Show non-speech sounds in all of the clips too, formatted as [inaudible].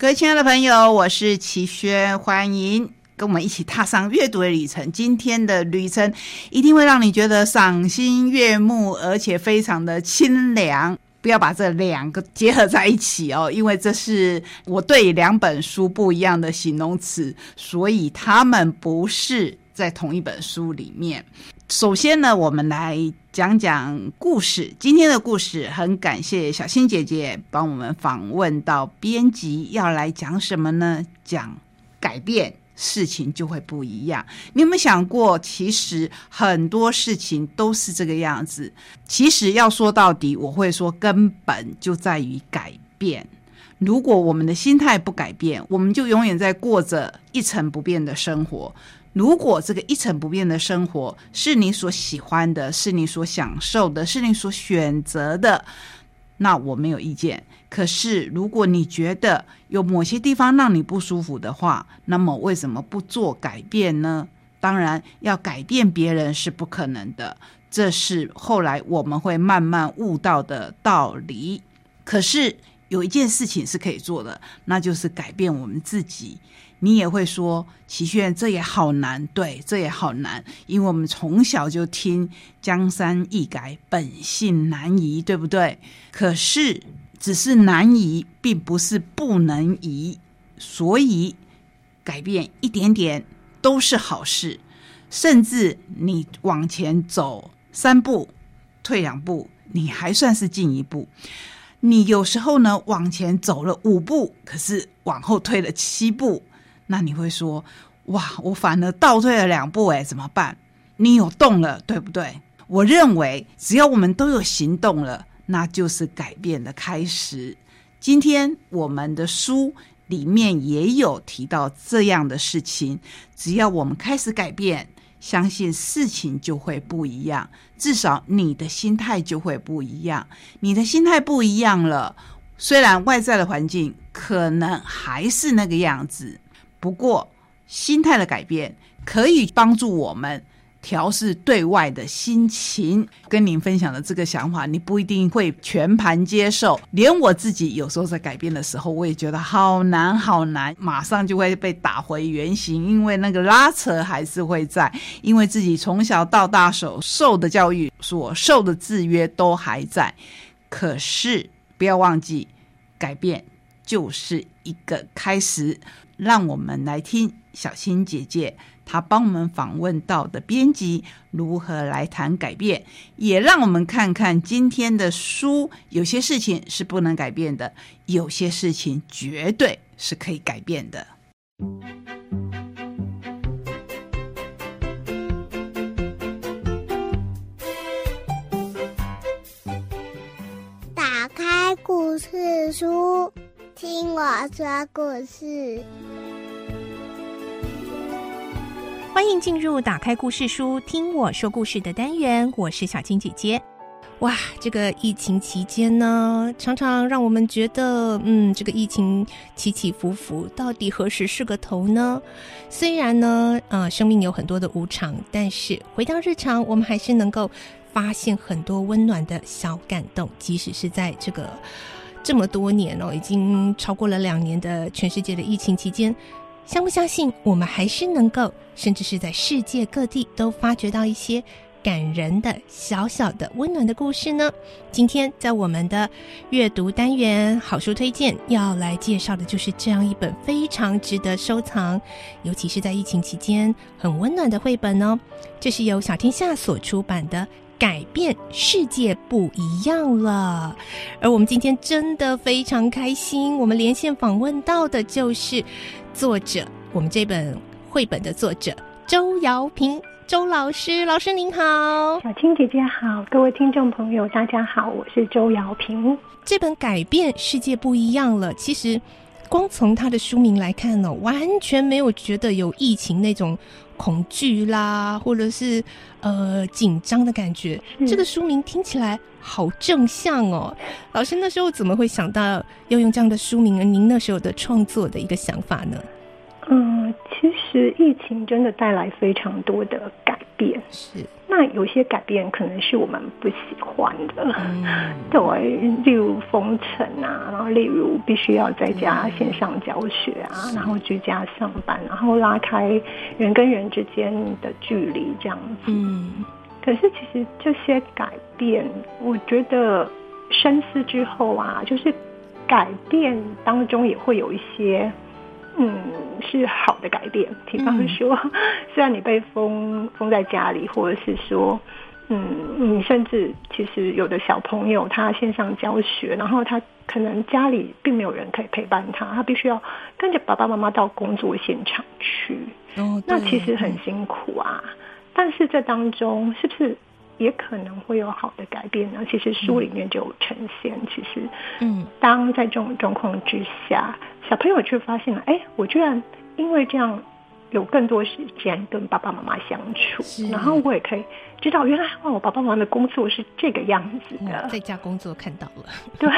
各位亲爱的朋友，我是齐轩，欢迎跟我们一起踏上阅读的旅程。今天的旅程一定会让你觉得赏心悦目，而且非常的清凉。不要把这两个结合在一起哦，因为这是我对两本书不一样的形容词，所以他们不是在同一本书里面。首先呢，我们来讲讲故事。今天的故事很感谢小新姐姐帮我们访问到编辑，要来讲什么呢？讲改变。事情就会不一样。你有没有想过，其实很多事情都是这个样子。其实要说到底，我会说根本就在于改变。如果我们的心态不改变，我们就永远在过着一成不变的生活。如果这个一成不变的生活是你所喜欢的，是你所享受的，是你所选择的，那我没有意见。可是，如果你觉得有某些地方让你不舒服的话，那么为什么不做改变呢？当然，要改变别人是不可能的，这是后来我们会慢慢悟到的道理。可是有一件事情是可以做的，那就是改变我们自己。你也会说，齐炫，这也好难，对，这也好难，因为我们从小就听“江山易改，本性难移”，对不对？可是。只是难移，并不是不能移，所以改变一点点都是好事。甚至你往前走三步，退两步，你还算是进一步。你有时候呢往前走了五步，可是往后退了七步，那你会说：哇，我反而倒退了两步，哎，怎么办？你有动了，对不对？我认为，只要我们都有行动了。那就是改变的开始。今天我们的书里面也有提到这样的事情。只要我们开始改变，相信事情就会不一样。至少你的心态就会不一样。你的心态不一样了，虽然外在的环境可能还是那个样子，不过心态的改变可以帮助我们。调试对外的心情，跟您分享的这个想法，你不一定会全盘接受。连我自己有时候在改变的时候，我也觉得好难好难，马上就会被打回原形，因为那个拉扯还是会在，因为自己从小到大所受的教育、所受的制约都还在。可是不要忘记，改变就是一个开始。让我们来听小新姐姐。她帮我们访问到的编辑如何来谈改变，也让我们看看今天的书，有些事情是不能改变的，有些事情绝对是可以改变的。打开故事书，听我说故事。欢迎进入打开故事书，听我说故事的单元。我是小青姐姐。哇，这个疫情期间呢，常常让我们觉得，嗯，这个疫情起起伏伏，到底何时是个头呢？虽然呢，呃，生命有很多的无常，但是回到日常，我们还是能够发现很多温暖的小感动。即使是在这个这么多年哦，已经超过了两年的全世界的疫情期间。相不相信，我们还是能够，甚至是在世界各地都发掘到一些感人的小小的温暖的故事呢？今天在我们的阅读单元好书推荐要来介绍的就是这样一本非常值得收藏，尤其是在疫情期间很温暖的绘本哦。这是由小天下所出版的《改变世界不一样了》，而我们今天真的非常开心，我们连线访问到的就是。作者，我们这本绘本的作者周瑶平，周老师，老师您好，小青姐姐好，各位听众朋友大家好，我是周瑶平。这本改变世界不一样了，其实光从它的书名来看呢，完全没有觉得有疫情那种恐惧啦，或者是呃紧张的感觉。这个书名听起来好正向哦。老师那时候怎么会想到要用这样的书名？您那时候的创作的一个想法呢？嗯，其实疫情真的带来非常多的改变。是，那有些改变可能是我们不喜欢的，[laughs] 对，例如封城啊，然后例如必须要在家线上教学啊，然后居家上班，然后拉开人跟人之间的距离这样子。嗯，可是其实这些改变，我觉得深思之后啊，就是改变当中也会有一些。嗯，是好的改变。比方说，[laughs] 虽然你被封封在家里，或者是说，嗯，你甚至其实有的小朋友他线上教学，然后他可能家里并没有人可以陪伴他，他必须要跟着爸爸妈妈到工作现场去。哦，那其实很辛苦啊。但是这当中是不是？也可能会有好的改变呢。其实书里面就有呈现，其实，嗯，当在这种状况之下，小朋友却发现了，哎，我居然因为这样有更多时间跟爸爸妈妈相处，然后我也可以知道，原来哦，我爸爸妈妈的工作是这个样子的，在家工作看到了，[laughs] 对。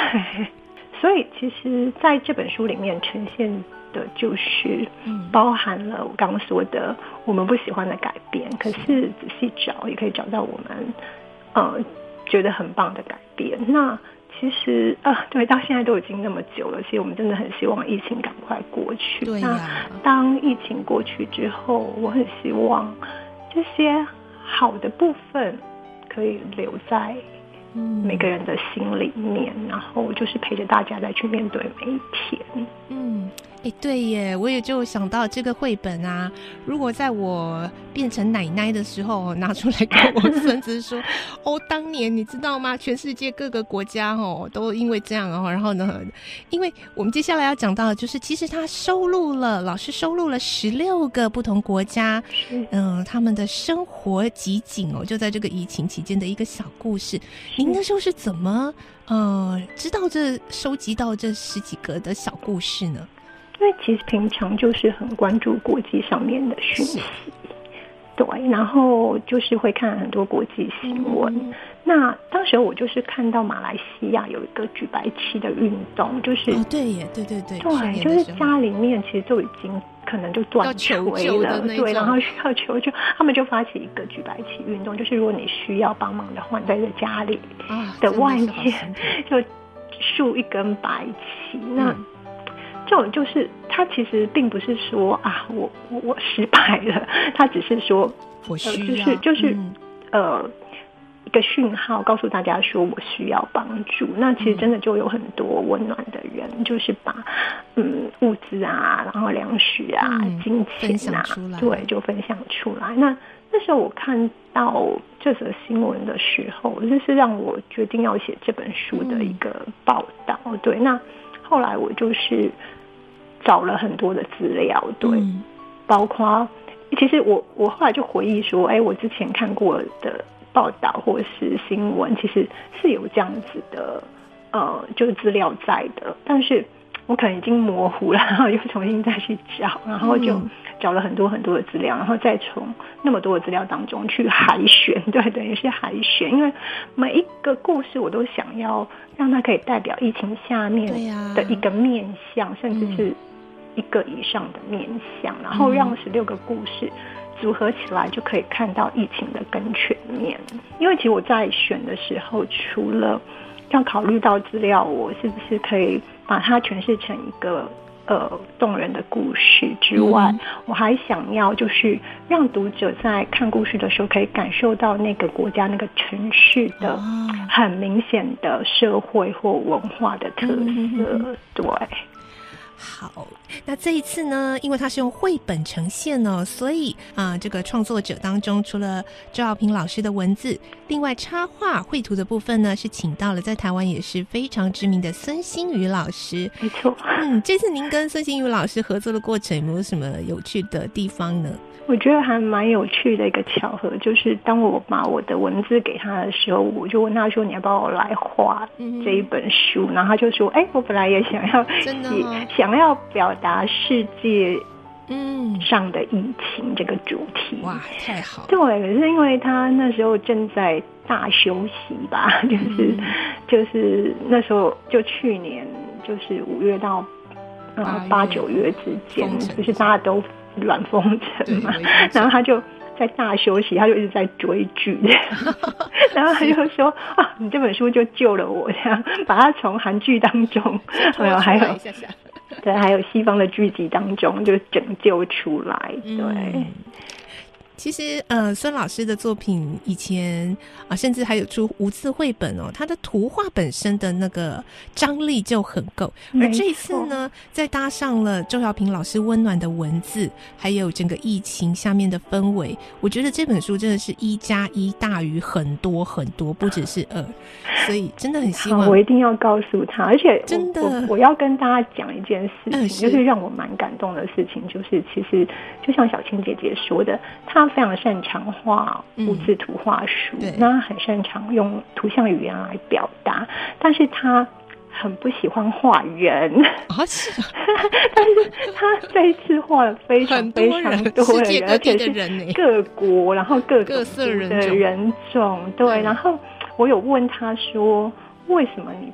所以，其实在这本书里面呈现的，就是包含了我刚刚说的我们不喜欢的改变。可是仔细找，也可以找到我们呃觉得很棒的改变。那其实啊，对，到现在都已经那么久了，其实我们真的很希望疫情赶快过去。对呀。当疫情过去之后，我很希望这些好的部分可以留在。每个人的心里面，然后就是陪着大家再去面对每一天。嗯。哎，对耶，我也就想到这个绘本啊。如果在我变成奶奶的时候，拿出来跟我 [laughs] 孙子说：“哦，当年你知道吗？全世界各个国家哦，都因为这样哦，然后呢，因为我们接下来要讲到的就是，其实他收录了老师收录了十六个不同国家，嗯，他们的生活集锦哦，就在这个疫情期间的一个小故事。您那时候是怎么呃知道这收集到这十几个的小故事呢？因为其实平常就是很关注国际上面的讯息，对，然后就是会看很多国际新闻。那当时我就是看到马来西亚有一个举白旗的运动，就是对耶，对对对，对，就是家里面其实就已经可能就断炊了，对，然后需要求救，他们就发起一个举白旗运动，就是如果你需要帮忙的话，在这家里的外面 [laughs] 就竖一根白旗，那。这种就是他其实并不是说啊，我我我失败了，他只是说，我需要，就是就是呃一个讯号，告诉大家说我需要帮助。那其实真的就有很多温暖的人，就是把嗯物资啊，然后粮食啊、金钱啊，对，就分享出来。那那时候我看到这则新闻的时候，就是让我决定要写这本书的一个报道。对，那后来我就是。找了很多的资料，对，包括其实我我后来就回忆说，哎，我之前看过的报道或是新闻，其实是有这样子的，呃，就是资料在的，但是我可能已经模糊了，然后又重新再去找，然后就找了很多很多的资料，然后再从那么多的资料当中去海选，[laughs] 对，等于是海选，因为每一个故事我都想要让它可以代表疫情下面的一个面相，甚至是。一个以上的面相，然后让十六个故事组合起来，就可以看到疫情的更全面。因为其实我在选的时候，除了要考虑到资料，我是不是可以把它诠释成一个呃动人的故事之外，我还想要就是让读者在看故事的时候，可以感受到那个国家、那个城市的很明显的社会或文化的特色，对。好，那这一次呢，因为它是用绘本呈现哦，所以啊，这个创作者当中除了周耀平老师的文字，另外插画绘图的部分呢，是请到了在台湾也是非常知名的孙新宇老师。没错，嗯，这次您跟孙新宇老师合作的过程有没有什么有趣的地方呢？我觉得还蛮有趣的一个巧合，就是当我把我的文字给他的时候，我就问他说：“你要帮我来画这一本书？”然后他就说：“哎，我本来也想要写想要表达世界嗯，上的疫情这个主题。哇，太好了，对，可是因为他那时候正在大休息吧，[laughs] 就是、嗯。就是那时候就去年就是五月到八呃八九月之间就是大家都软封城嘛。[laughs] 然后他就。在大休息，他就一直在追剧，[laughs] 然后他就说啊，你这本书就救了我，这样把他从韩剧当中，没有还有对，还有西方的剧集当中就拯救出来，对。其实，呃，孙老师的作品以前啊、甚至还有出无字绘本哦，他的图画本身的那个张力就很够。而这一次呢，再搭上了周小平老师温暖的文字，还有整个疫情下面的氛围，我觉得这本书真的是一加一大于很多很多，不只是二。[laughs] 所以真的很希望，我一定要告诉他，而且真的我我要跟大家讲一件事情，就是让我蛮感动的事情，就是其实就像小青姐姐说的，她非常擅长画嗯。物字图画书，对。那她很擅长用图像语言来表达，但是他很不喜欢画人，啊，是啊。[laughs] 但是他这一次画了非常非常人多而且是各国，然后各各色人的人种，对。然后我有问他说，为什么你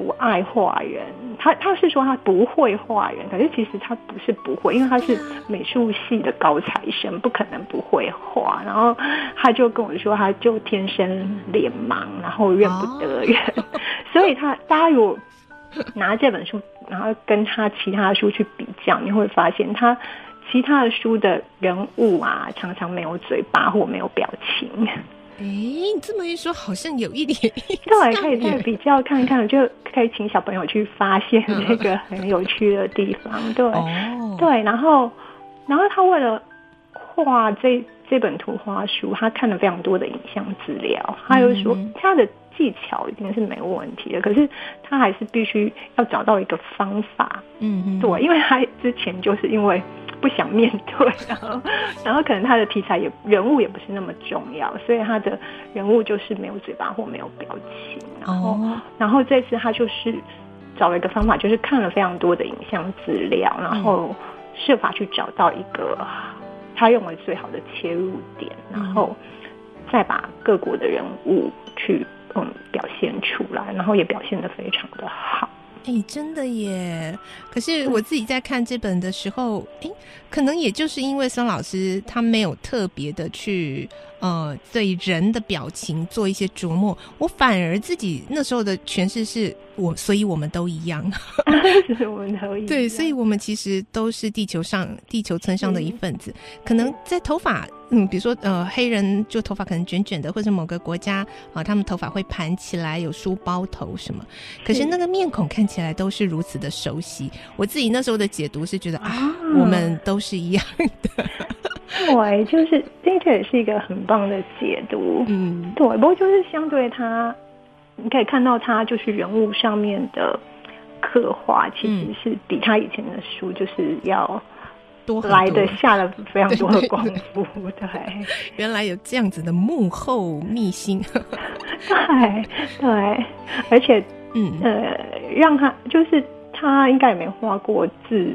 不爱画人？他他是说他不会画人，可是其实他不是不会，因为他是美术系的高材生，不可能不会画。然后他就跟我说，他就天生脸盲，然后认不得人，[laughs] 所以他大家如果拿这本书，然后跟他其他的书去比较，你会发现他其他的书的人物啊，常常没有嘴巴或没有表情。哎，你这么一说，好像有一点对，可以再比较看看，就可以请小朋友去发现嗯这个很有趣的地方。对，哦，对，然后，然后他为了画这这本图画书，他看了非常多的影像资料，他又说嗯他的技巧一定是没有问题的，可是他还是必须要找到一个方法。嗯嗯，对，因为他之前就是因为不想面对，然后然后可能他的题材也人物也不是那么重要，所以他的人物就是没有嘴巴或没有表情，然后、哦，然后这次他就是找了一个方法，就是看了非常多的影像资料，然后设法去找到一个他认为最好的切入点，然后再把各国的人物去嗯表现出来，然后也表现的非常的好。哎，真的耶！可是我自己在看这本的时候，哎，可能也就是因为孙老师他没有特别的去呃对人的表情做一些琢磨，我反而自己那时候的诠释是我，所以我们都一样。[laughs] 是我们都一样对，所以我们其实都是地球上地球村上的一份子。可能在头发，嗯，比如说呃，黑人就头发可能卷卷的，或者某个国家啊、他们头发会盘起来，有梳包头什么。可是是那个面孔看起来都是如此的熟悉。我自己那时候的解读是觉得啊，啊我们都是一样的。[laughs] 对，就是这个也是一个很棒的解读。嗯，对，不过就是相对他，你可以看到他就是人物上面的刻画，其实嗯是比他以前的书就是要多来的下了非常多的对对功夫。对，[laughs] 原来有这样子的幕后秘辛。对，对，而且嗯，呃，让他就是他应该也没画过字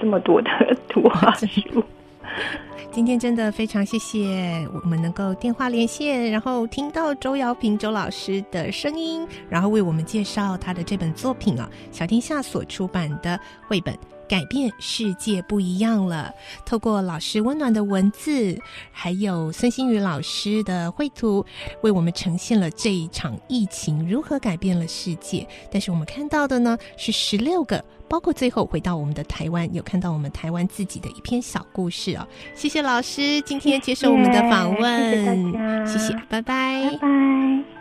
这么多的图画 [laughs] 书。[laughs] 今天真的非常谢谢我们能够电话连线，然后听到周瑶平周老师的声音，然后为我们介绍他的这本作品啊，小天下所出版的绘本。改变世界不一样了。透过老师温暖的文字，还有孙新宇老师的绘图，为我们呈现了这一场疫情如何改变了世界。但是我们看到的呢，是十六个，包括最后回到我们的台湾，有看到我们台湾自己的一篇小故事哦。谢谢老师今天接受我们的访问，谢谢谢谢，拜拜拜拜。